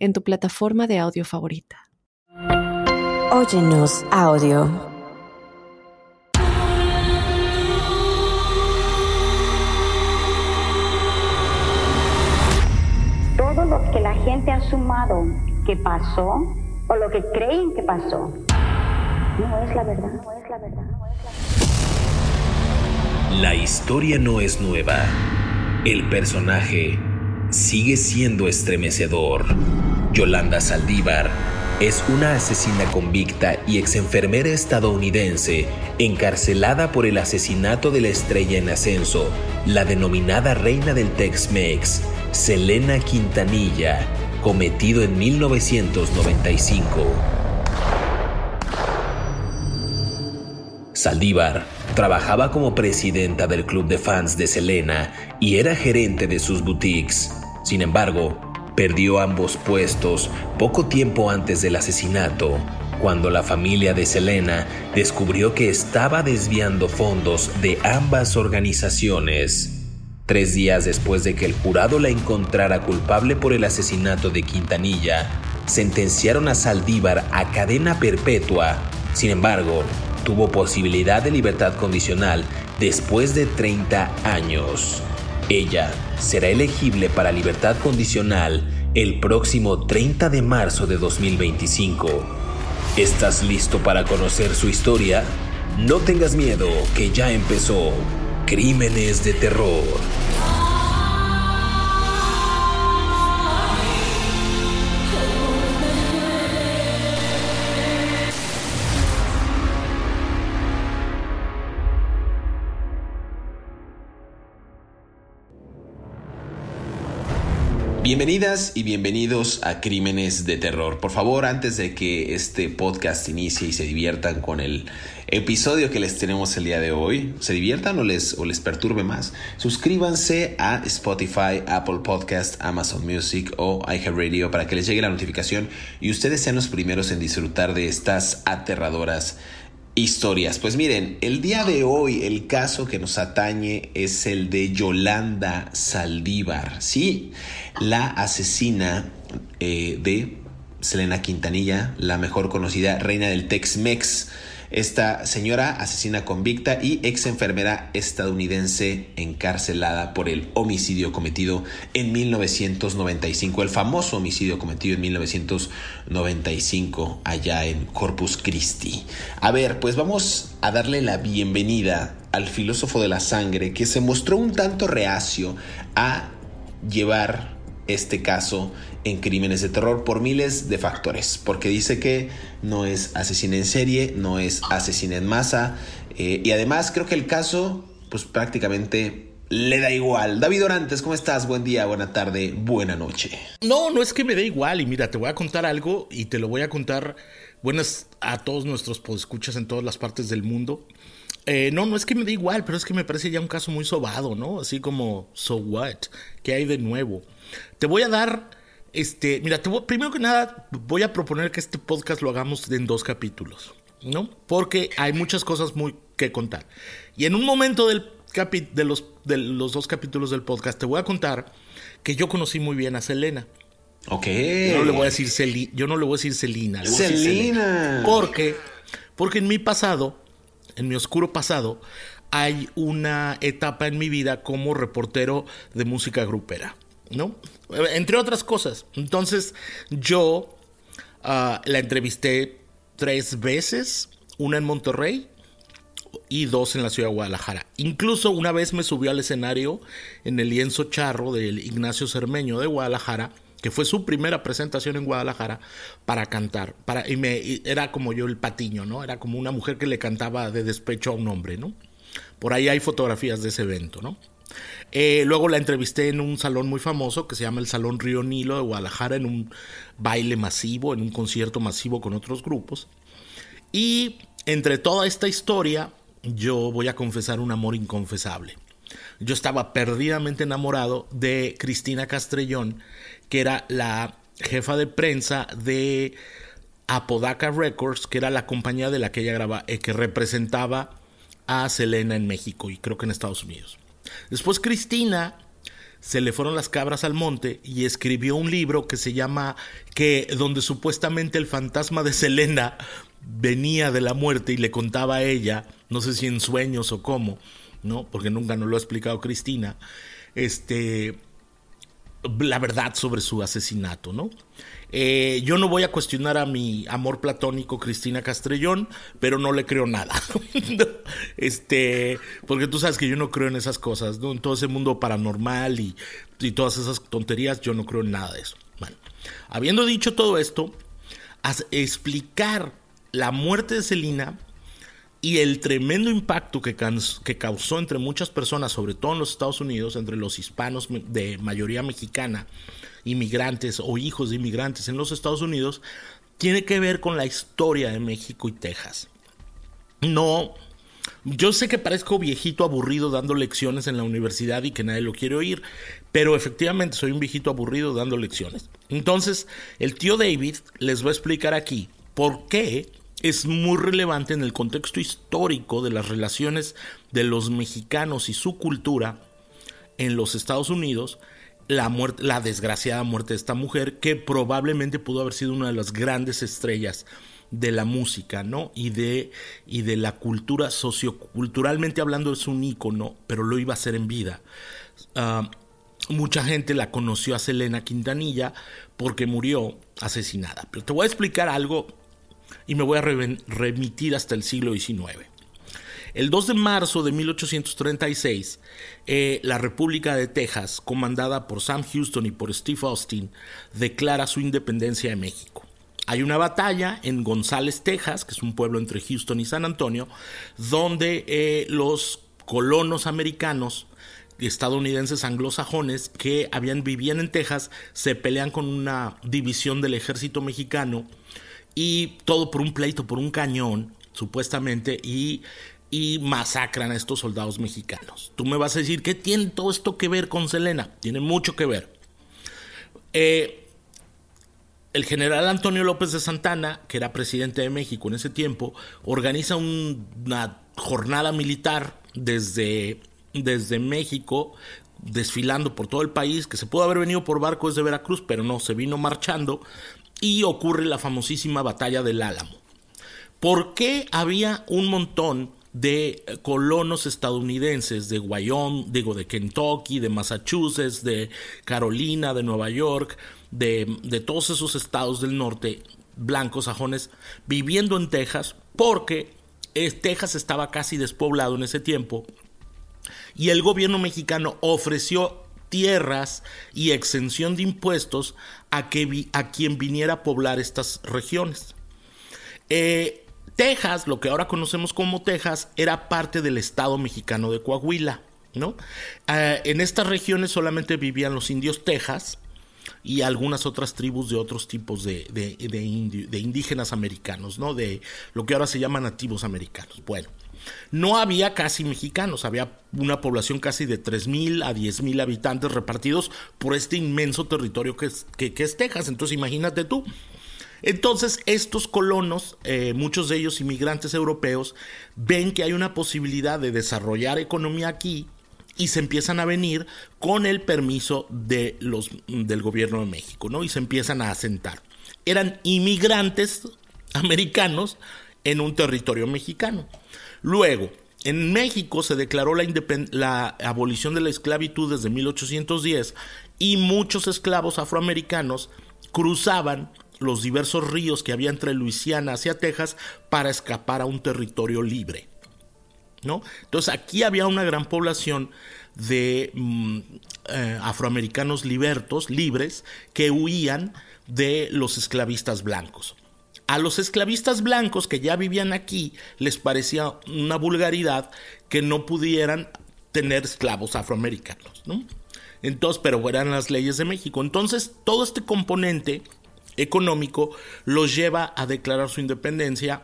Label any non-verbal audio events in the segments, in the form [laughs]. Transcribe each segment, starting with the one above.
en tu plataforma de audio favorita. Óyenos audio. Todo lo que la gente ha sumado que pasó o lo que creen que pasó no es la verdad, no es la verdad, no es la verdad. La historia no es nueva. El personaje sigue siendo estremecedor. Yolanda Saldívar es una asesina convicta y exenfermera estadounidense encarcelada por el asesinato de la estrella en ascenso, la denominada reina del Tex-Mex, Selena Quintanilla, cometido en 1995. Saldívar trabajaba como presidenta del club de fans de Selena y era gerente de sus boutiques. Sin embargo, perdió ambos puestos poco tiempo antes del asesinato, cuando la familia de Selena descubrió que estaba desviando fondos de ambas organizaciones. Tres días después de que el jurado la encontrara culpable por el asesinato de Quintanilla, sentenciaron a Saldívar a cadena perpetua. Sin embargo, tuvo posibilidad de libertad condicional después de 30 años. Ella será elegible para libertad condicional el próximo 30 de marzo de 2025. ¿Estás listo para conocer su historia? No tengas miedo, que ya empezó. Crímenes de terror. Bienvenidas y bienvenidos a Crímenes de Terror. Por favor, antes de que este podcast inicie y se diviertan con el episodio que les tenemos el día de hoy, se diviertan o les, o les perturbe más, suscríbanse a Spotify, Apple Podcast, Amazon Music o iHeartRadio para que les llegue la notificación y ustedes sean los primeros en disfrutar de estas aterradoras historias. Pues miren, el día de hoy el caso que nos atañe es el de Yolanda Saldívar, sí, la asesina eh, de Selena Quintanilla, la mejor conocida reina del Tex-Mex. Esta señora asesina convicta y ex enfermera estadounidense encarcelada por el homicidio cometido en 1995, el famoso homicidio cometido en 1995 allá en Corpus Christi. A ver, pues vamos a darle la bienvenida al filósofo de la sangre que se mostró un tanto reacio a llevar este caso en crímenes de terror por miles de factores, porque dice que no es asesina en serie, no es asesina en masa, eh, y además creo que el caso, pues prácticamente le da igual. David Orantes, ¿cómo estás? Buen día, buena tarde, buena noche. No, no es que me dé igual, y mira, te voy a contar algo y te lo voy a contar buenas a todos nuestros escuchas en todas las partes del mundo. Eh, no, no es que me dé igual, pero es que me parece ya un caso muy sobado, ¿no? Así como, so what? ¿Qué hay de nuevo? Te voy a dar, este, mira, te primero que nada voy a proponer que este podcast lo hagamos en dos capítulos, ¿no? Porque hay muchas cosas muy que contar. Y en un momento del de, los, de los dos capítulos del podcast te voy a contar que yo conocí muy bien a Selena. Ok. Yo no le voy a decir Selina. Yo no le voy a decir Selena. Selena. Porque, porque en mi pasado, en mi oscuro pasado, hay una etapa en mi vida como reportero de música grupera. ¿No? Entre otras cosas. Entonces, yo ah, la entrevisté tres veces, una en Monterrey y dos en la ciudad de Guadalajara. Incluso una vez me subió al escenario en el lienzo charro del Ignacio Cermeño de Guadalajara, que fue su primera presentación en Guadalajara para cantar. Para, y me, era como yo el patiño, ¿no? Era como una mujer que le cantaba de despecho a un hombre, ¿no? Por ahí hay fotografías de ese evento, ¿no? Eh, luego la entrevisté en un salón muy famoso que se llama el Salón Río Nilo de Guadalajara, en un baile masivo, en un concierto masivo con otros grupos. Y entre toda esta historia, yo voy a confesar un amor inconfesable. Yo estaba perdidamente enamorado de Cristina Castrellón, que era la jefa de prensa de Apodaca Records, que era la compañía de la que ella graba, eh, que representaba a Selena en México y creo que en Estados Unidos. Después Cristina se le fueron las cabras al monte y escribió un libro que se llama que donde supuestamente el fantasma de Selena venía de la muerte y le contaba a ella, no sé si en sueños o cómo, ¿no? Porque nunca nos lo ha explicado Cristina, este la verdad sobre su asesinato, ¿no? Eh, yo no voy a cuestionar a mi amor platónico Cristina Castrellón, pero no le creo nada. [laughs] este, porque tú sabes que yo no creo en esas cosas, ¿no? En todo ese mundo paranormal y, y todas esas tonterías, yo no creo en nada de eso. Bueno, habiendo dicho todo esto, explicar la muerte de Celina y el tremendo impacto que, causó entre muchas personas, sobre todo en los Estados Unidos, entre los hispanos de mayoría mexicana, inmigrantes o hijos de inmigrantes en los Estados Unidos, tiene que ver con la historia de México y Texas. No, yo sé que parezco viejito aburrido dando lecciones en la universidad y que nadie lo quiere oír, pero efectivamente soy un viejito aburrido dando lecciones. Entonces, el tío David les va a explicar aquí por qué es muy relevante en el contexto histórico de las relaciones de los mexicanos y su cultura en los Estados Unidos la, muerte, la desgraciada muerte de esta mujer, que probablemente pudo haber sido una de las grandes estrellas de la música, ¿no? Y de, y de la cultura socioculturalmente hablando es un ícono, pero lo iba a hacer en vida. Ah, mucha gente la conoció a Selena Quintanilla porque murió asesinada. Pero te voy a explicar algo y me voy a remitir hasta el siglo XIX. El 2 de marzo de 1836, eh, la República de Texas, comandada por Sam Houston y por Steve Austin, declara su independencia de México. Hay una batalla en González, Texas, que es un pueblo entre Houston y San Antonio, donde eh, los colonos americanos estadounidenses anglosajones que habían vivían en Texas se pelean con una división del ejército mexicano y todo por un pleito, por un cañón, supuestamente, y y masacran a estos soldados mexicanos. Tú me vas a decir, ¿qué tiene todo esto que ver con Selena? Tiene mucho que ver. Eh, el general Antonio López de Santana, que era presidente de México en ese tiempo, organiza una jornada militar desde, desde México, desfilando por todo el país, que se pudo haber venido por barco desde Veracruz, pero no, se vino marchando, y ocurre la famosísima batalla del Álamo. ¿Por qué había un montón de colonos estadounidenses de Wyoming, digo, de Kentucky, de Massachusetts, de Carolina, de Nueva York, de, todos esos estados del norte, blancos, sajones, viviendo en Texas, porque Texas estaba casi despoblado en ese tiempo, y el gobierno mexicano ofreció tierras y exención de impuestos a, que, a quien viniera a poblar estas regiones. Eh, Texas, lo que ahora conocemos como Texas, era parte del estado mexicano de Coahuila, ¿no? Eh, en estas regiones solamente vivían los indios Texas y algunas otras tribus de otros tipos de, de, indígenas americanos, ¿no? De lo que ahora se llaman nativos americanos. Bueno, no había casi mexicanos, había una población casi de 3.000 a 10.000 habitantes repartidos por este inmenso territorio que es, Texas. Entonces imagínate tú, entonces, estos colonos, eh, muchos de ellos inmigrantes europeos, ven que hay una posibilidad de desarrollar economía aquí y se empiezan a venir con el permiso de los, del gobierno de México, ¿no? Y se empiezan a asentar. Eran inmigrantes [laughs] americanos en un territorio mexicano. Luego, en México se declaró la, abolición de la esclavitud desde 1810 y muchos esclavos afroamericanos cruzaban los diversos ríos que había entre Luisiana hacia Texas para escapar a un territorio libre. ¿no? Entonces aquí había una gran población de mm, eh, afroamericanos libertos, libres, que huían de los esclavistas blancos. A los esclavistas blancos que ya vivían aquí les parecía una vulgaridad que no pudieran tener esclavos afroamericanos, ¿no? Entonces, pero eran las leyes de México. Entonces, todo este componente económico los lleva a declarar su independencia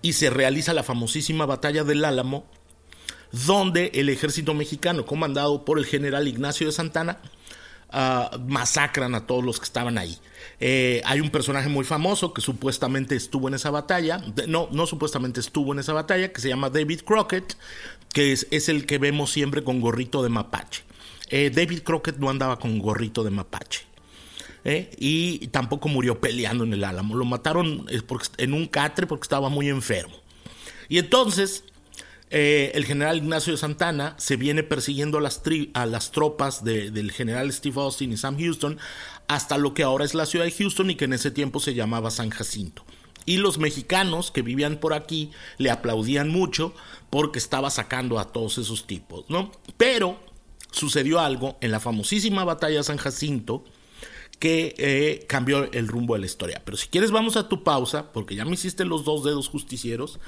y se realiza la famosísima batalla del Álamo, donde el ejército mexicano, comandado por el general Ignacio de Santana, uh, masacran a todos los que estaban ahí. Eh, hay un personaje muy famoso que supuestamente estuvo en esa batalla, no, no supuestamente estuvo en esa batalla, que se llama David Crockett, que es, es el que vemos siempre con gorrito de mapache. Eh, David Crockett no andaba con gorrito de mapache. ¿eh? y tampoco murió peleando en el Álamo. Lo mataron en un catre porque estaba muy enfermo. Y entonces eh, el general Ignacio Santana se viene persiguiendo a las, a las tropas del general Steve Austin y Sam Houston hasta lo que ahora es la ciudad de Houston y que en ese tiempo se llamaba San Jacinto. Y los mexicanos que vivían por aquí le aplaudían mucho porque estaba sacando a todos esos tipos, ¿no? Pero sucedió algo en la famosísima batalla de San Jacinto que eh, cambió el rumbo de la historia. Pero si quieres vamos a tu pausa, porque ya me hiciste los dos dedos justicieros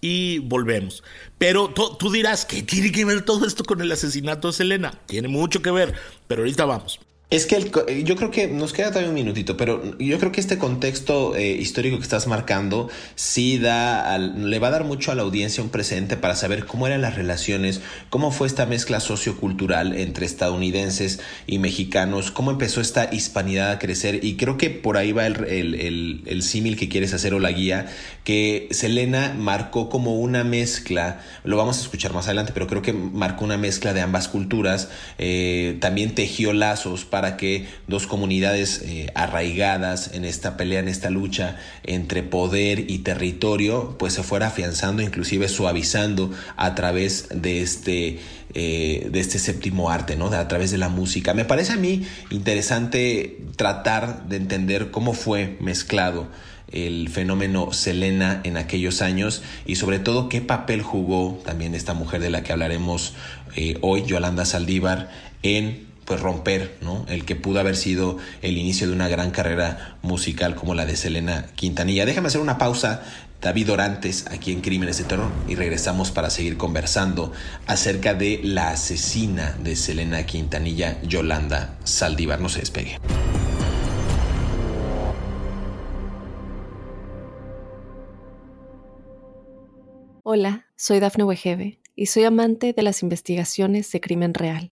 y volvemos. Pero tú dirás que tiene que ver todo esto con el asesinato de Selena. Tiene mucho que ver, pero ahorita vamos. Es que el, yo creo que nos queda todavía un minutito, pero yo creo que este contexto eh, histórico que estás marcando sí da le va a dar mucho a la audiencia un presente para saber cómo eran las relaciones, cómo fue esta mezcla sociocultural entre estadounidenses y mexicanos, cómo empezó esta hispanidad a crecer y creo que por ahí va el, el, el símil que quieres hacer o la guía, que Selena marcó como una mezcla, lo vamos a escuchar más adelante, pero creo que marcó una mezcla de ambas culturas, eh, también tejió lazos para para que dos comunidades eh, arraigadas en esta pelea, en esta lucha entre poder y territorio, pues se fuera afianzando, inclusive suavizando a través de este, eh, de este séptimo arte, ¿no? a través de la música. Me parece a mí interesante tratar de entender cómo fue mezclado el fenómeno Selena en aquellos años y sobre todo qué papel jugó también esta mujer de la que hablaremos eh, hoy, Yolanda Saldívar, en pues romper, ¿no? El que pudo haber sido el inicio de una gran carrera musical como la de Selena Quintanilla. Déjame hacer una pausa, David Orantes, aquí en Crímenes de Terror, y regresamos para seguir conversando acerca de la asesina de Selena Quintanilla, Yolanda Saldívar. No se despegue. Hola, soy Dafne Wegebe y soy amante de las investigaciones de crimen real.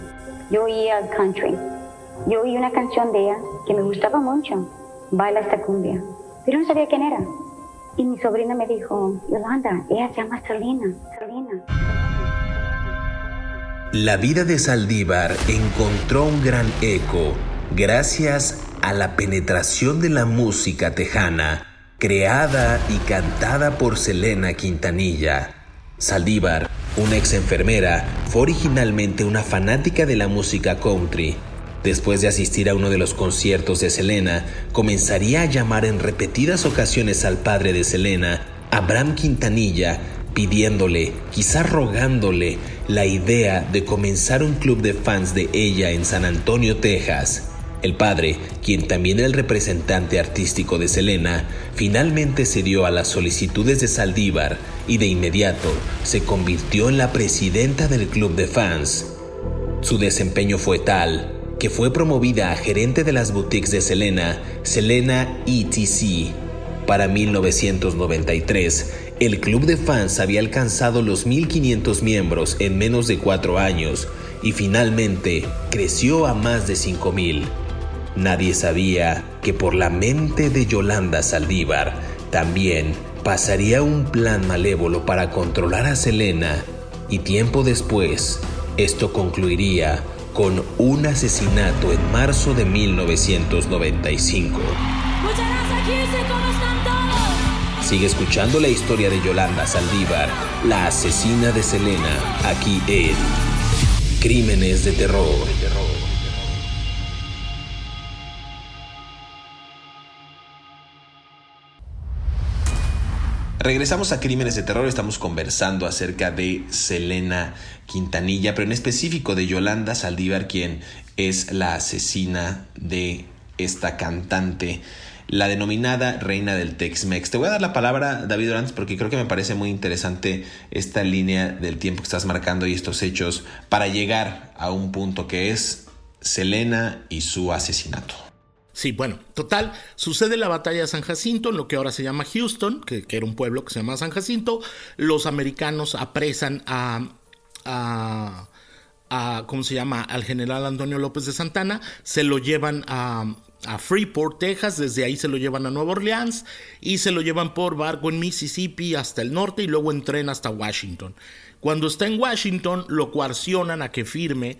Yo oía country. Yo oí una canción de ella que me gustaba mucho. Baila esta cumbia. Pero no sabía quién era. Y mi sobrina me dijo, Yolanda, ella se llama Salina. Salina. La vida de Saldívar encontró un gran eco gracias a la penetración de la música tejana, creada y cantada por Selena Quintanilla. Saldívar una ex enfermera, fue originalmente una fanática de la música country. Después de asistir a uno de los conciertos de Selena, comenzaría a llamar en repetidas ocasiones al padre de Selena, Abraham Quintanilla, pidiéndole, quizá rogándole, la idea de comenzar un club de fans de ella en San Antonio, Texas. El padre, quien también era el representante artístico de Selena, finalmente cedió a las solicitudes de Saldívar y de inmediato se convirtió en la presidenta del club de fans. Su desempeño fue tal que fue promovida a gerente de las boutiques de Selena, Selena ETC. Para 1993, el club de fans había alcanzado los 1.500 miembros en menos de cuatro años y finalmente creció a más de 5.000. Nadie sabía que por la mente de Yolanda Saldívar también pasaría un plan malévolo para controlar a Selena y tiempo después esto concluiría con un asesinato en marzo de 1995. Sigue escuchando la historia de Yolanda Saldívar, la asesina de Selena, aquí en Crímenes de Terror. Regresamos a Crímenes de Terror, estamos conversando acerca de Selena Quintanilla, pero en específico de Yolanda Saldívar, quien es la asesina de esta cantante, la denominada reina del Tex-Mex. Te voy a dar la palabra, David Durant, porque creo que me parece muy interesante esta línea del tiempo que estás marcando y estos hechos para llegar a un punto que es Selena y su asesinato. Sí, bueno, total, sucede la batalla de San Jacinto, en lo que ahora se llama Houston, que, era un pueblo que se llama San Jacinto. Los americanos apresan a, a, a, ¿cómo se llama?, al general Antonio López de Santana, se lo llevan a, Freeport, Texas, desde ahí se lo llevan a Nueva Orleans y se lo llevan por barco en Mississippi hasta el norte y luego en tren hasta Washington. Cuando está en Washington lo coaccionan a que firme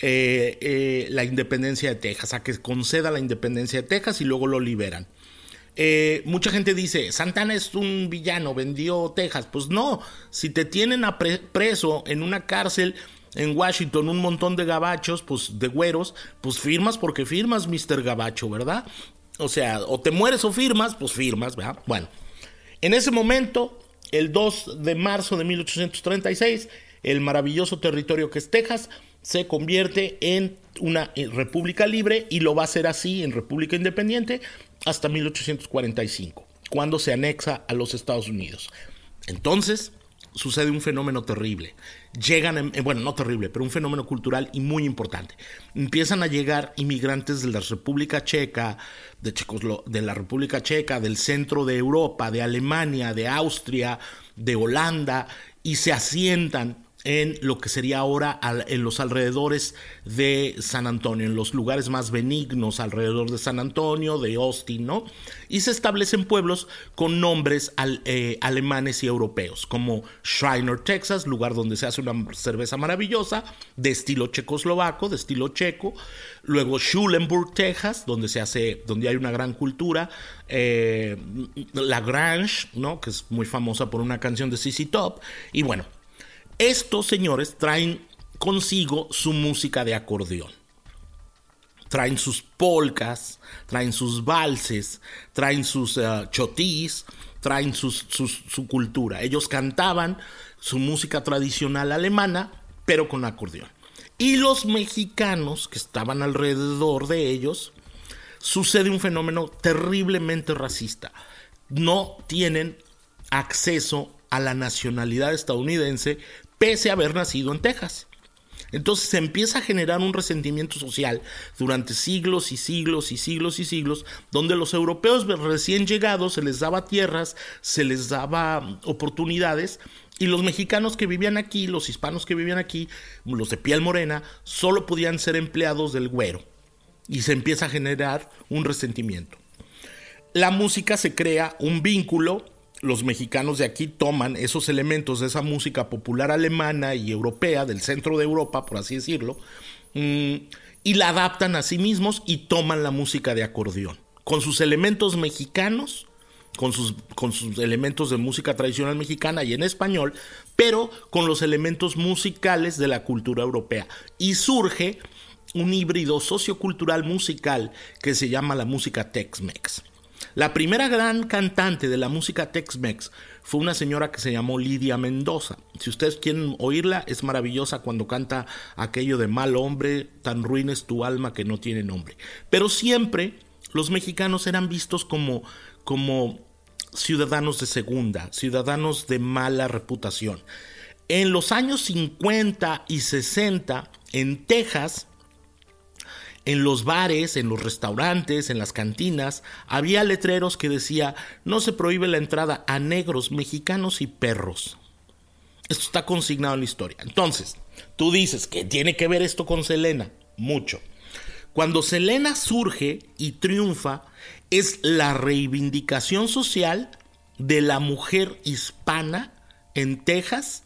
eh, eh, la independencia de Texas, a que conceda la independencia de Texas y luego lo liberan. Eh, mucha gente dice, Santana es un villano, vendió Texas. Pues no, si te tienen preso en una cárcel en Washington un montón de gabachos, pues de güeros, pues firmas porque firmas, Mr. Gabacho, ¿verdad? O sea, o te mueres o firmas, pues firmas, ¿verdad? Bueno, en ese momento, el 2 de marzo de 1836, el maravilloso territorio que es Texas se convierte en una eh, república libre y lo va a hacer así en república independiente hasta 1845, cuando se anexa a los Estados Unidos. Entonces, sucede un fenómeno terrible. Llegan, bueno, no terrible, pero un fenómeno cultural y muy importante. Empiezan a llegar inmigrantes de la República Checa, de, de la República Checa, del centro de Europa, de Alemania, de Austria, de Holanda, y se asientan en lo que sería ahora en los alrededores de San Antonio, en los lugares más benignos alrededor de San Antonio, de Austin, ¿no? Y se establecen pueblos con nombres eh, alemanes y europeos, como Schreiner, Texas, lugar donde se hace una cerveza maravillosa, de estilo checoslovaco, de estilo checo, luego Schulenburg, Texas, donde se hace, donde hay una gran cultura, eh, La Grange, ¿no? Que es muy famosa por una canción de CC Top, y bueno, estos señores traen consigo su música de acordeón. Traen sus polcas, traen sus valses, traen sus uh, chotís, traen su cultura. Ellos cantaban su música tradicional alemana, pero con acordeón. Y los mexicanos que estaban alrededor de ellos, sucede un fenómeno terriblemente racista. No tienen acceso a la nacionalidad estadounidense pese a haber nacido en Texas. Entonces se empieza a generar un resentimiento social durante siglos y siglos y siglos y siglos, donde los europeos recién llegados se les daba tierras, se les daba oportunidades, y los mexicanos que vivían aquí, los hispanos que vivían aquí, los de piel morena, solo podían ser empleados del güero. Y se empieza a generar un resentimiento. La música se crea un vínculo los mexicanos de aquí toman esos elementos de esa música popular alemana y europea, del centro de Europa, por así decirlo, mm, y la adaptan a sí mismos y toman la música de acordeón, con sus elementos mexicanos, con sus, con sus elementos de música tradicional mexicana y en español, pero con los elementos musicales de la cultura europea. Y surge un híbrido sociocultural musical que se llama la música Tex-Mex. La primera gran cantante de la música Tex-Mex fue una señora que se llamó Lidia Mendoza. Si ustedes quieren oírla, es maravillosa cuando canta aquello de mal hombre, tan ruin es tu alma que no tiene nombre. Pero siempre los mexicanos eran vistos como, como ciudadanos de segunda, ciudadanos de mala reputación. En los años 50 y 60, en Texas, en los bares, en los restaurantes, en las cantinas, había letreros que decía no se prohíbe la entrada a negros, mexicanos y perros. Esto está consignado en la historia. Entonces, tú dices, que tiene que ver esto con Selena? Mucho. Cuando Selena surge y triunfa, es la reivindicación social de la mujer hispana en Texas,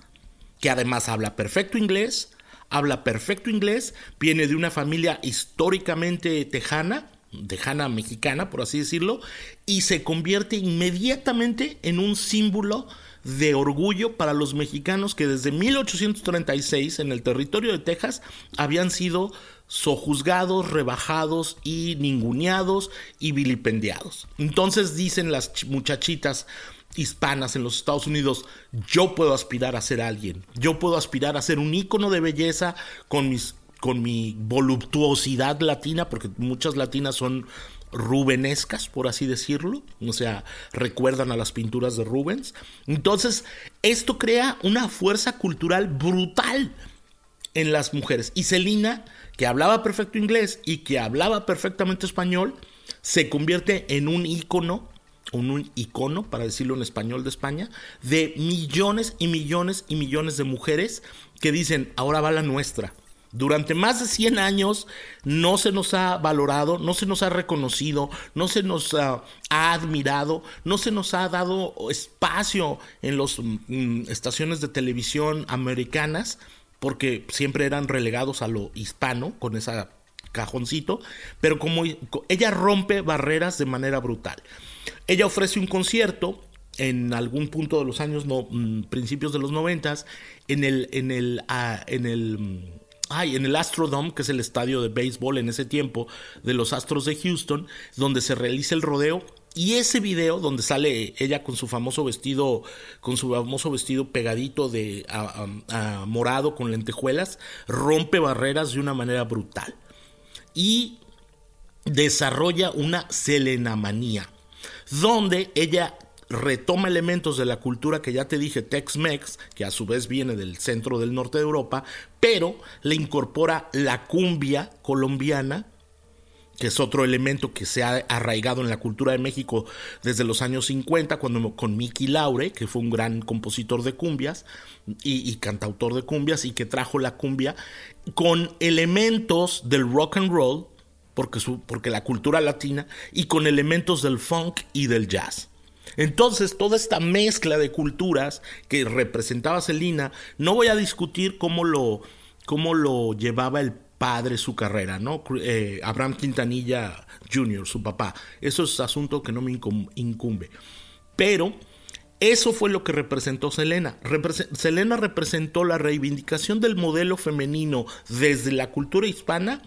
que además habla perfecto inglés, habla perfecto inglés, viene de una familia históricamente tejana, tejana mexicana, por así decirlo, y se convierte inmediatamente en un símbolo de orgullo para los mexicanos que desde 1836 en el territorio de Texas habían sido sojuzgados, rebajados y ninguneados y vilipendiados. Entonces dicen las muchachitas hispanas en los Estados Unidos, yo puedo aspirar a ser alguien, yo puedo aspirar a ser un ícono de belleza con mis con mi voluptuosidad latina, porque muchas latinas son rubenescas, por así decirlo, o sea, recuerdan a las pinturas de Rubens. Entonces, esto crea una fuerza cultural brutal en las mujeres. Y Celina, que hablaba perfecto inglés y que hablaba perfectamente español, se convierte en un ícono, un icono, para decirlo en español de España, de millones y millones y millones de mujeres que dicen, ahora va la nuestra. Durante más de 100 años no se nos ha valorado, no se nos ha reconocido, no se nos ha admirado, no se nos ha dado espacio en las mm, estaciones de televisión americanas, porque siempre eran relegados a lo hispano con ese cajoncito, pero como ella rompe barreras de manera brutal. Ella ofrece un concierto en algún punto de los años no, mm, principios de los noventas en el en el ah, en el mm, ay, en el Astrodome, que es el estadio de béisbol en ese tiempo de los Astros de Houston, donde se realiza el rodeo. Y ese video donde sale ella con su famoso vestido, con su famoso vestido pegadito de morado con lentejuelas, rompe barreras de una manera brutal. Y desarrolla una selenamanía, donde ella retoma elementos de la cultura que ya te dije, Tex-Mex, que a su vez viene del centro del norte de Europa, pero le incorpora la cumbia colombiana, que es otro elemento que se ha arraigado en la cultura de México desde los años 50, cuando con Mickey Laure, que fue un gran compositor de cumbias y, cantautor de cumbias, y que trajo la cumbia con elementos del rock and roll, porque, su, porque la cultura latina, y con elementos del funk y del jazz. Entonces, toda esta mezcla de culturas que representaba Celina, no voy a discutir cómo lo, cómo lo llevaba el padre su carrera, ¿no? Eh, Abraham Quintanilla Jr., su papá. Eso es asunto que no me incumbe. Pero eso fue lo que representó Selena. Selena representó la reivindicación del modelo femenino desde la cultura hispana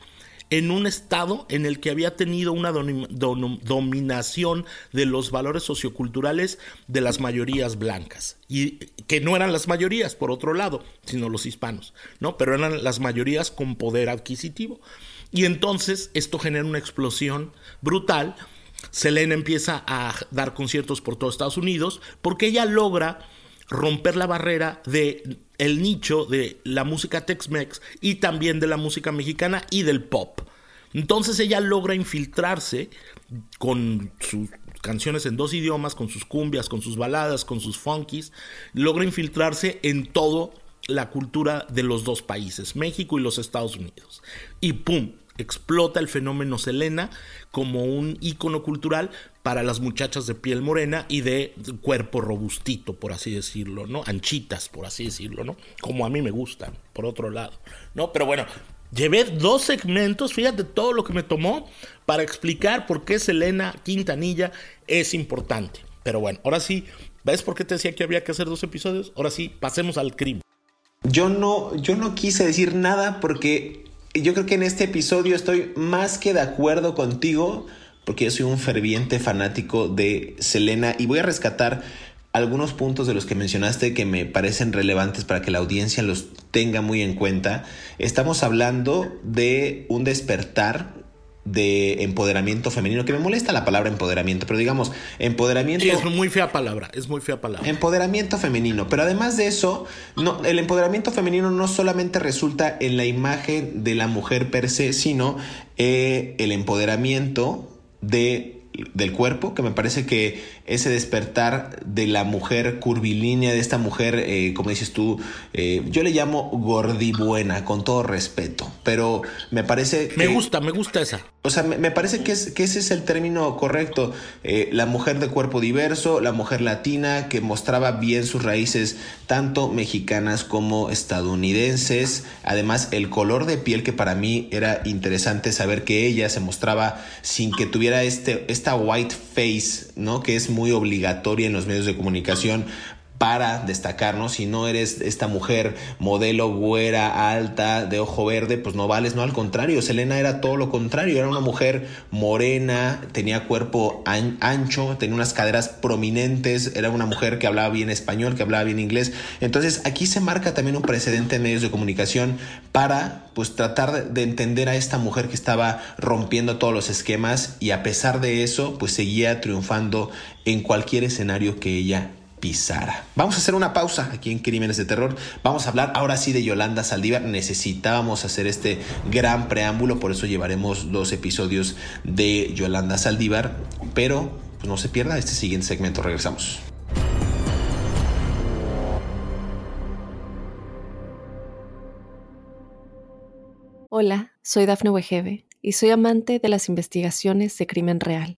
en un estado en el que había tenido una dominación de los valores socioculturales de las mayorías blancas y que no eran las mayorías por otro lado, sino los hispanos, ¿no? Pero eran las mayorías con poder adquisitivo. Y entonces esto genera una explosión brutal. Selena empieza a dar conciertos por todo Estados Unidos porque ella logra romper la barrera de el nicho de la música Tex-Mex y también de la música mexicana y del pop. Entonces ella logra infiltrarse con sus canciones en dos idiomas, con sus cumbias, con sus baladas, con sus funkies, logra infiltrarse en toda la cultura de los dos países, México y los Estados Unidos. Y ¡pum! Explota el fenómeno Selena como un ícono cultural para las muchachas de piel morena y de cuerpo robustito, por así decirlo, ¿no? Anchitas, por así decirlo, ¿no? Como a mí me gustan, por otro lado, ¿no? Pero bueno, llevé dos segmentos, fíjate todo lo que me tomó para explicar por qué Selena Quintanilla es importante. Pero bueno, ahora sí, ¿ves por qué te decía que había que hacer dos episodios? Ahora sí, pasemos al crimen. Yo no, yo no quise decir nada porque yo creo que en este episodio estoy más que de acuerdo contigo, porque yo soy un ferviente fanático de Selena y voy a rescatar algunos puntos de los que mencionaste que me parecen relevantes para que la audiencia los tenga muy en cuenta. Estamos hablando de un despertar de empoderamiento femenino, que me molesta la palabra empoderamiento, pero digamos, empoderamiento... Sí, es muy fea palabra, es muy fea palabra. Empoderamiento femenino, pero además de eso, no, el empoderamiento femenino no solamente resulta en la imagen de la mujer per se, sino eh, el empoderamiento de del cuerpo, que me parece que ese despertar de la mujer curvilínea, de esta mujer, eh, como dices tú, eh, yo le llamo gordibuena, con todo respeto, pero me parece... Me gusta, me gusta esa. o sea, me, parece que, es, que ese es el término correcto. Eh, la mujer de cuerpo diverso, la mujer latina, que mostraba bien sus raíces, tanto mexicanas como estadounidenses. Además, el color de piel que para mí era interesante saber que ella se mostraba sin que tuviera este, esta white face, ¿no? Que es muy obligatoria en los medios de comunicación para destacarnos. Si no eres esta mujer modelo güera, alta, de ojo verde, pues no vales. No, al contrario, Selena era todo lo contrario. Era una mujer morena, tenía cuerpo ancho, tenía unas caderas prominentes, era una mujer que hablaba bien español, que hablaba bien inglés. Entonces aquí se marca también un precedente en medios de comunicación para pues tratar de entender a esta mujer que estaba rompiendo todos los esquemas y a pesar de eso pues seguía triunfando en cualquier escenario que ella Vamos a hacer una pausa aquí en Crímenes de Terror. Vamos a hablar ahora sí de Yolanda Saldívar. Necesitábamos hacer este gran preámbulo, por eso llevaremos dos episodios de Yolanda Saldívar. Pero no se pierda este siguiente segmento. Regresamos. Hola, soy Dafne Wegebe y soy amante de las investigaciones de crimen real.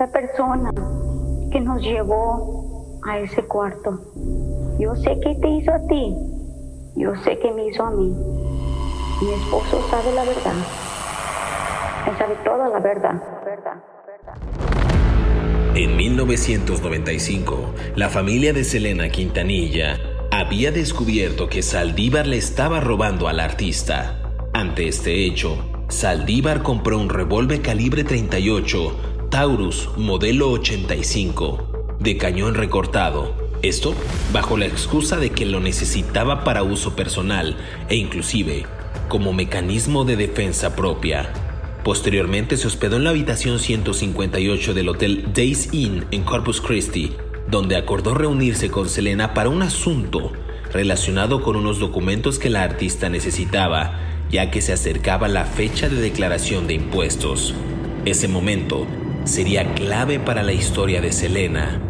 la persona que nos llevó a ese cuarto. Yo sé que te hizo a ti, yo sé que me hizo a mí. Mi esposo sabe la verdad. Él sabe toda la verdad. verdad, verdad. En 1995, la familia de Selena Quintanilla había descubierto que Saldívar le estaba robando al artista. Ante este hecho, Saldívar compró un revólver calibre 38 Taurus modelo 85, de cañón recortado. Esto bajo la excusa de que lo necesitaba para uso personal e inclusive como mecanismo de defensa propia. Posteriormente se hospedó en la habitación 158 del Hotel Days Inn en Corpus Christi, donde acordó reunirse con Selena para un asunto relacionado con unos documentos que la artista necesitaba, ya que se acercaba la fecha de declaración de impuestos. Ese momento sería clave para la historia de Selena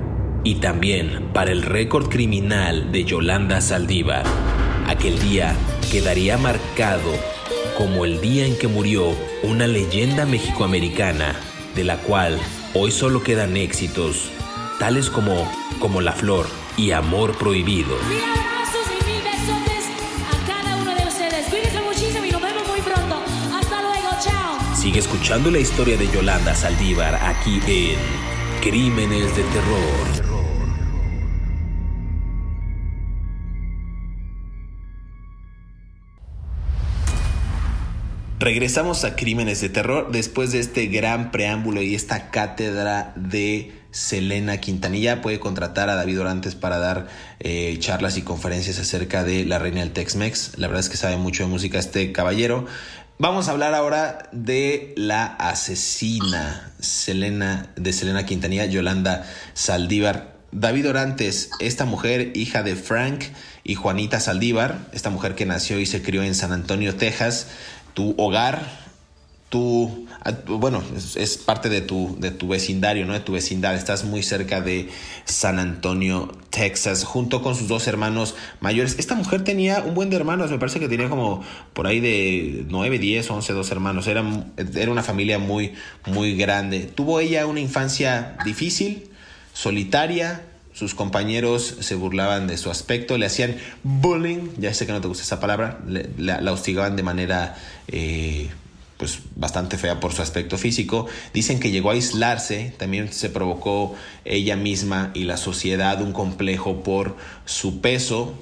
y también para el récord criminal de Yolanda Saldívar. Aquel día quedaría marcado como el día en que murió una leyenda mexicoamericana de la cual hoy solo quedan éxitos tales como como la flor y amor prohibido. Sigue escuchando la historia de Yolanda Saldívar aquí en Crímenes de Terror. Regresamos a Crímenes de Terror después de este gran preámbulo y esta cátedra de Selena Quintanilla. Puede contratar a David Orantes para dar eh, charlas y conferencias acerca de la reina del Tex-Mex. La verdad es que sabe mucho de música este caballero. Vamos a hablar ahora de la asesina Selena, de Selena Quintanilla, Yolanda Saldívar. David Orantes, esta mujer, hija de Frank y Juanita Saldívar, esta mujer que nació y se crió en San Antonio, Texas, tu hogar, tu, bueno, es, parte de tu, de tu vecindario, ¿no? De tu vecindad. Estás muy cerca de San Antonio, Texas, junto con sus dos hermanos mayores. Esta mujer tenía un buen de hermanos, me parece que tenía como por ahí de 9, 10, 11, dos hermanos. Era, era una familia muy, muy grande. Tuvo ella una infancia difícil, solitaria, sus compañeros se burlaban de su aspecto, le hacían bullying, ya sé que no te gusta esa palabra, la, hostigaban de manera eh, pues bastante fea por su aspecto físico. Dicen que llegó a aislarse, también se provocó ella misma y la sociedad un complejo por su peso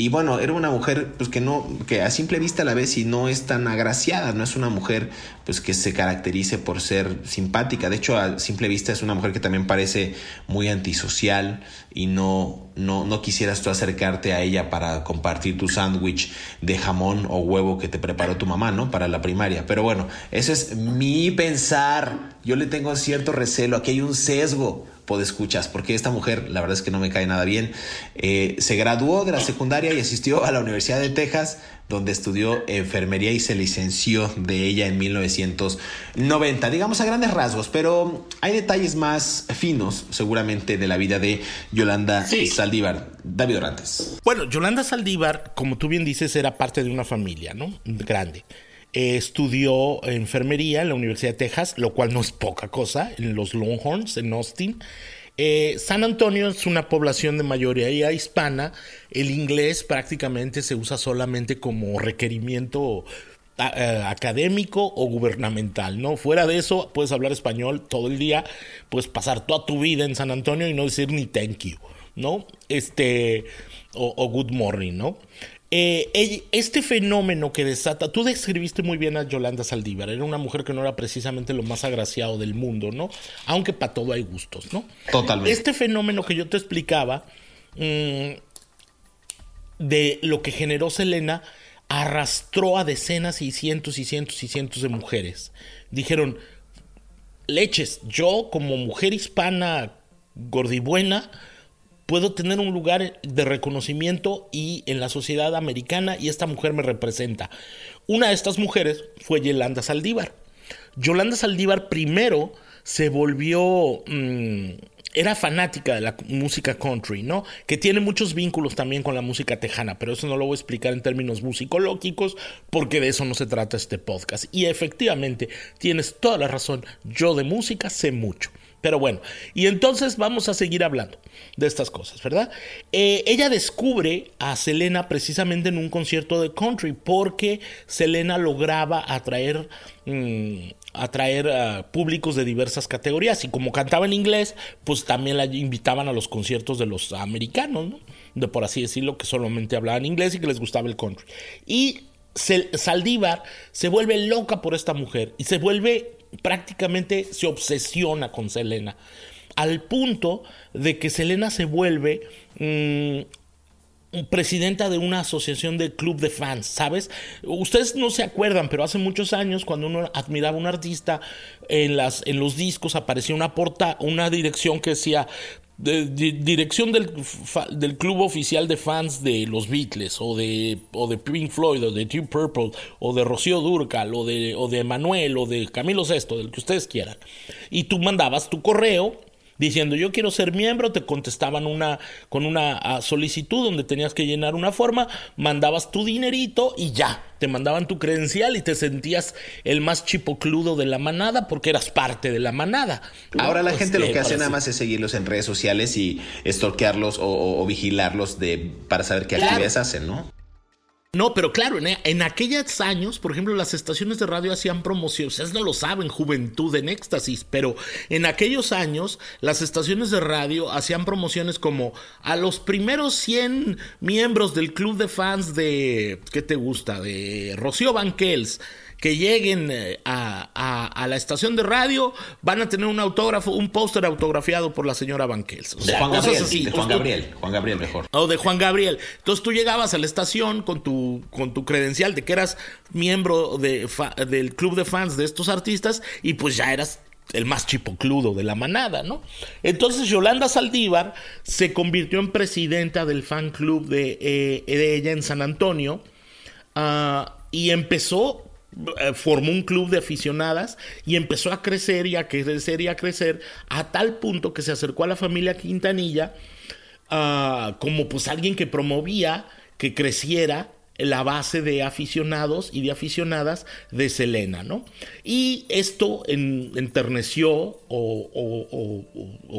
y bueno, era una mujer pues que no, que a simple vista la ves y no es tan agraciada, no es una mujer pues que se caracterice por ser simpática. De hecho, a simple vista es una mujer que también parece muy antisocial y no, no, no quisieras tú acercarte a ella para compartir tu sándwich de jamón o huevo que te preparó tu mamá, ¿no? Para la primaria. Pero bueno, eso es mi pensar. Yo le tengo cierto recelo. Aquí hay un sesgo escuchas, porque esta mujer, la verdad es que no me cae nada bien. Eh, se graduó de la secundaria y asistió a la Universidad de Texas, donde estudió enfermería y se licenció de ella en 1990, digamos a grandes rasgos, pero hay detalles más finos seguramente de la vida de Yolanda Saldívar. David Orantes. Bueno, Yolanda Saldívar, como tú bien dices, era parte de una familia, ¿no? Grande. Eh, estudió enfermería en la Universidad de Texas, lo cual no es poca cosa, en los Longhorns, en Austin. Eh, San Antonio es una población de mayoría hispana. El inglés prácticamente se usa solamente como requerimiento eh, académico o gubernamental, ¿no? Fuera de eso, puedes hablar español todo el día, puedes pasar toda tu vida en San Antonio y no decir ni thank you, ¿no? Este, o, o good morning, ¿no? Eh, este fenómeno que desata, tú describiste muy bien a Yolanda Saldívar, era una mujer que no era precisamente lo más agraciado del mundo, ¿no? Aunque para todo hay gustos, ¿no? Totalmente. Este fenómeno que yo te explicaba, mm, de lo que generó Selena, arrastró a decenas y cientos y cientos y cientos de mujeres. Dijeron, leches, yo como mujer hispana gordibuena, puedo tener un lugar de reconocimiento y en la sociedad americana y esta mujer me representa. Una de estas mujeres fue Yolanda Saldívar. Yolanda Saldívar primero se volvió... Mm, era fanática de la música country, ¿no? Que tiene muchos vínculos también con la música tejana, pero eso no lo voy a explicar en términos musicológicos porque de eso no se trata este podcast. Y efectivamente, tienes toda la razón, yo de música sé mucho. Pero bueno, y entonces vamos a seguir hablando de estas cosas, ¿verdad? Eh, ella descubre a Selena precisamente en un concierto de country porque Selena lograba atraer, mm, atraer a públicos de diversas categorías y como cantaba en inglés, pues también la invitaban a los conciertos de los americanos, ¿no? De por así decirlo, que solamente hablaban inglés y que les gustaba el country. Y Saldívar se vuelve loca por esta mujer y se vuelve prácticamente se obsesiona con Selena, al punto de que Selena se vuelve mm, presidenta de una asociación de club de fans, ¿sabes? Ustedes no se acuerdan, pero hace muchos años cuando uno admiraba a un artista en, las, en los discos aparecía una porta, una dirección que decía de, dirección del, del, club oficial de fans de los Beatles o de, o de Pink Floyd o de Deep Purple o de Rocío Durcal o de, o de Manuel o de Camilo Sesto, del que ustedes quieran. Y tú mandabas tu correo diciendo yo quiero ser miembro, te contestaban una con una ah, solicitud donde tenías que llenar una forma, mandabas tu dinerito y ya, te mandaban tu credencial y te sentías el más chipocludo de la manada porque eras parte de la manada. Ahora la gente lo que hace nada más es seguirlos en redes sociales y estorquearlos o, vigilarlos de para saber qué actividades hacen, ¿no? No, pero claro, en, aquellos años, por ejemplo, las estaciones de radio hacían promociones, ustedes no lo saben, Juventud en Éxtasis, pero en aquellos años las estaciones de radio hacían promociones como a los primeros 100 miembros del club de fans de, ¿qué te gusta? De Rocío Banquels que lleguen eh, a, la estación de radio van a tener un autógrafo, un póster autografiado por la señora Banquels. de Juan Gabriel, Juan Gabriel, Juan Gabriel mejor. O de Juan Gabriel. Entonces tú llegabas a la estación con tu, con tu credencial de que eras miembro de, del club de fans de estos artistas y pues ya eras el más chipocludo de la manada, ¿no? Entonces Yolanda Saldívar se convirtió en presidenta del fan club de, eh, de ella en San Antonio ah, y empezó formó un club de aficionadas y empezó a crecer y a crecer y a crecer a tal punto que se acercó a la familia Quintanilla ah, como pues alguien que promovía que creciera la base de aficionados y de aficionadas de Selena, ¿no? Y esto enterneció o,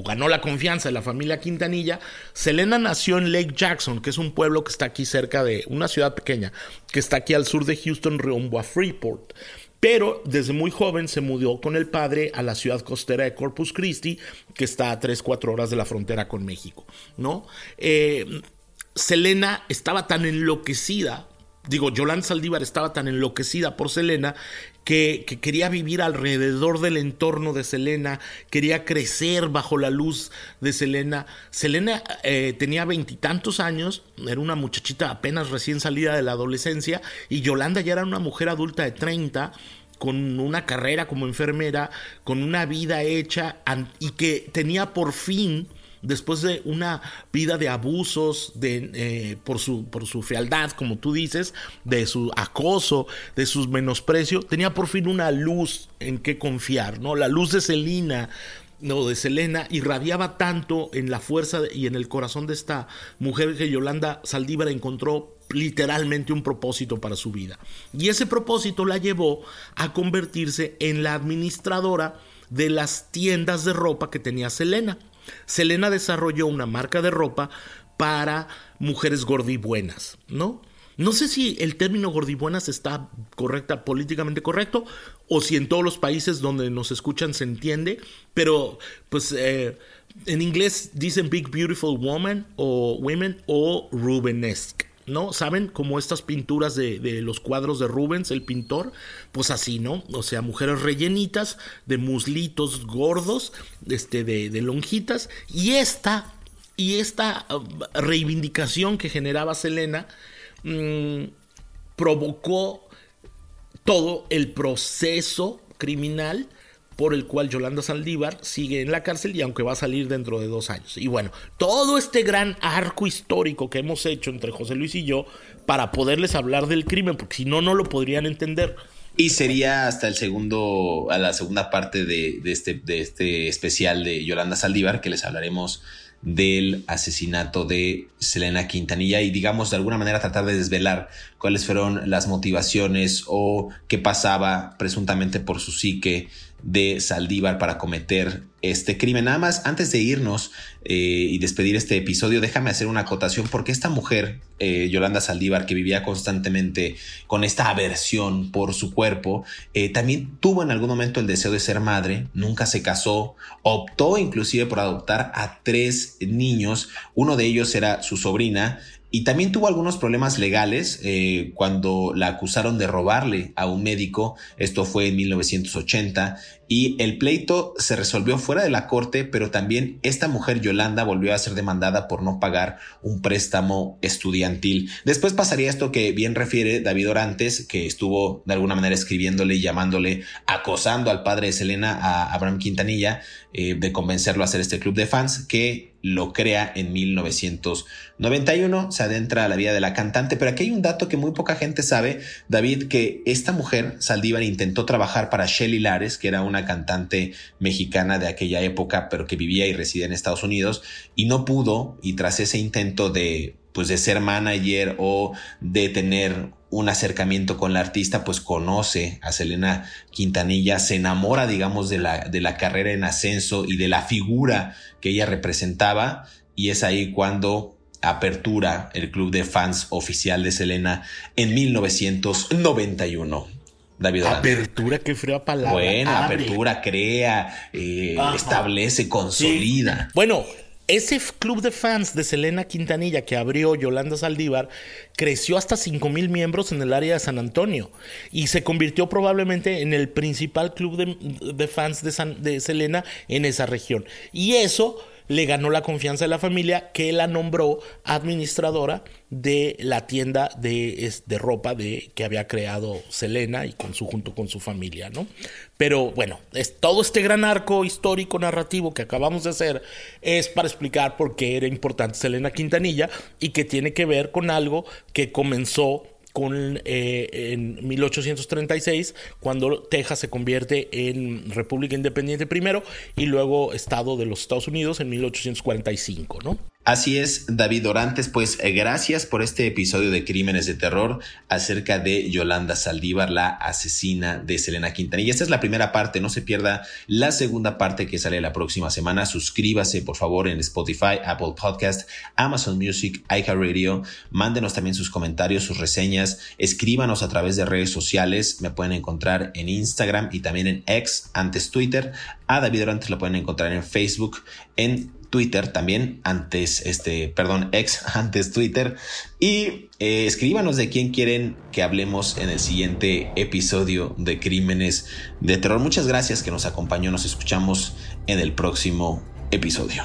ganó la confianza de la familia Quintanilla. Selena nació en Lake Jackson, que es un pueblo que está aquí cerca de una ciudad pequeña, que está aquí al sur de Houston, rumbo a Freeport. Pero desde muy joven se mudó con el padre a la ciudad costera de Corpus Christi, que está a 3, 4 horas de la frontera con México, ¿no? Eh, Selena estaba tan enloquecida, digo, Yolanda Saldívar estaba tan enloquecida por Selena que, quería vivir alrededor del entorno de Selena, quería crecer bajo la luz de Selena. Selena eh, tenía veintitantos años, era una muchachita apenas recién salida de la adolescencia, y Yolanda ya era una mujer adulta de 30 con una carrera como enfermera, con una vida hecha y que tenía por fin después de una vida de abusos, de, eh, por, su, por su fealdad, como tú dices, de su acoso, de su menosprecio, tenía por fin una luz en que confiar, ¿no? La luz de Selina, no, de Selena, irradiaba tanto en la fuerza y en el corazón de esta mujer que Yolanda Saldívar encontró literalmente un propósito para su vida. Y ese propósito la llevó a convertirse en la administradora de las tiendas de ropa que tenía Selena. Selena desarrolló una marca de ropa para mujeres gordibuenas, ¿no? No sé si el término gordibuenas está correcta, políticamente correcto, o si en todos los países donde nos escuchan se entiende, pero pues eh, en inglés dicen Big Beautiful Woman o Women o Rubenesque. ¿No? ¿Saben? Como estas pinturas de, los cuadros de Rubens, el pintor, pues así, ¿no? O sea, mujeres rellenitas, de muslitos gordos, este, de, lonjitas, y esta, y esta uh, reivindicación que generaba Selena mm, provocó todo el proceso criminal por el cual Yolanda Saldívar sigue en la cárcel y aunque va a salir dentro de dos años. Y bueno, todo este gran arco histórico que hemos hecho entre José Luis y yo para poderles hablar del crimen, porque si no, no lo podrían entender. Y sería hasta el segundo, a la segunda parte de, este, de este especial de Yolanda Saldívar, que les hablaremos del asesinato de Selena Quintanilla y digamos de alguna manera tratar de desvelar cuáles fueron las motivaciones o qué pasaba presuntamente por su psique de Saldívar para cometer este crimen. Nada más, antes de irnos eh, y despedir este episodio, déjame hacer una acotación porque esta mujer, eh, Yolanda Saldívar, que vivía constantemente con esta aversión por su cuerpo, eh, también tuvo en algún momento el deseo de ser madre, nunca se casó, optó inclusive por adoptar a tres niños, uno de ellos era su sobrina, y también tuvo algunos problemas legales eh, cuando la acusaron de robarle a un médico. Esto fue en 1980 y el pleito se resolvió fuera de la corte, pero también esta mujer Yolanda volvió a ser demandada por no pagar un préstamo estudiantil. Después pasaría esto que bien refiere David Orantes, que estuvo de alguna manera escribiéndole y llamándole, acosando al padre de Selena, a Abraham Quintanilla, eh, de convencerlo a hacer este club de fans, que lo crea en 1991, se adentra a la vida de la cantante, pero aquí hay un dato que muy poca gente sabe, David, que esta mujer, Saldívar, intentó trabajar para Shelly Lares, que era una cantante mexicana de aquella época, pero que vivía y residía en Estados Unidos, y no pudo, y tras ese intento de, pues, de ser manager o de tener un acercamiento con la artista, pues conoce a Selena Quintanilla, se enamora, digamos, de la, de la carrera en ascenso y de la figura que ella representaba, y es ahí cuando apertura el club de fans oficial de Selena en 1991. David Apertura, qué fría palabra. Bueno, apertura, crea, eh, establece, consolida. Bueno, ese club de fans de Selena Quintanilla que abrió Yolanda Saldívar creció hasta 5 mil miembros en el área de San Antonio y se convirtió probablemente en el principal club de, fans de, de Selena en esa región. Y eso le ganó la confianza de la familia que la nombró administradora de la tienda de, de ropa de, que había creado Selena y con su, junto con su familia, ¿no? Pero bueno, es, todo este gran arco histórico narrativo que acabamos de hacer es para explicar por qué era importante Selena Quintanilla y que tiene que ver con algo que comenzó con, eh, en 1836, cuando Texas se convierte en República Independiente primero y luego Estado de los Estados Unidos en 1845, ¿no? Así es, David Orantes, pues eh, gracias por este episodio de Crímenes de Terror acerca de Yolanda Saldívar, la asesina de Selena Quintanilla. Esta es la primera parte, no se pierda la segunda parte que sale la próxima semana. Suscríbase, por favor, en Spotify, Apple Podcast, Amazon Music, iHeartRadio. Mándenos también sus comentarios, sus reseñas. Escríbanos a través de redes sociales. Me pueden encontrar en Instagram y también en X, antes Twitter, A David Orantes lo pueden encontrar en Facebook, en Twitter también, antes, este, perdón, ex, [laughs] antes Twitter. Y eh, escríbanos de quién quieren que hablemos en el siguiente episodio de Crímenes de Terror. Muchas gracias que nos acompañó. Nos escuchamos en el próximo episodio.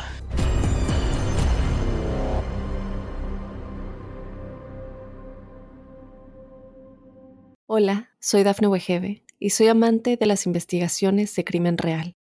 Hola, soy Dafne Wegebe y soy amante de las investigaciones de crimen real.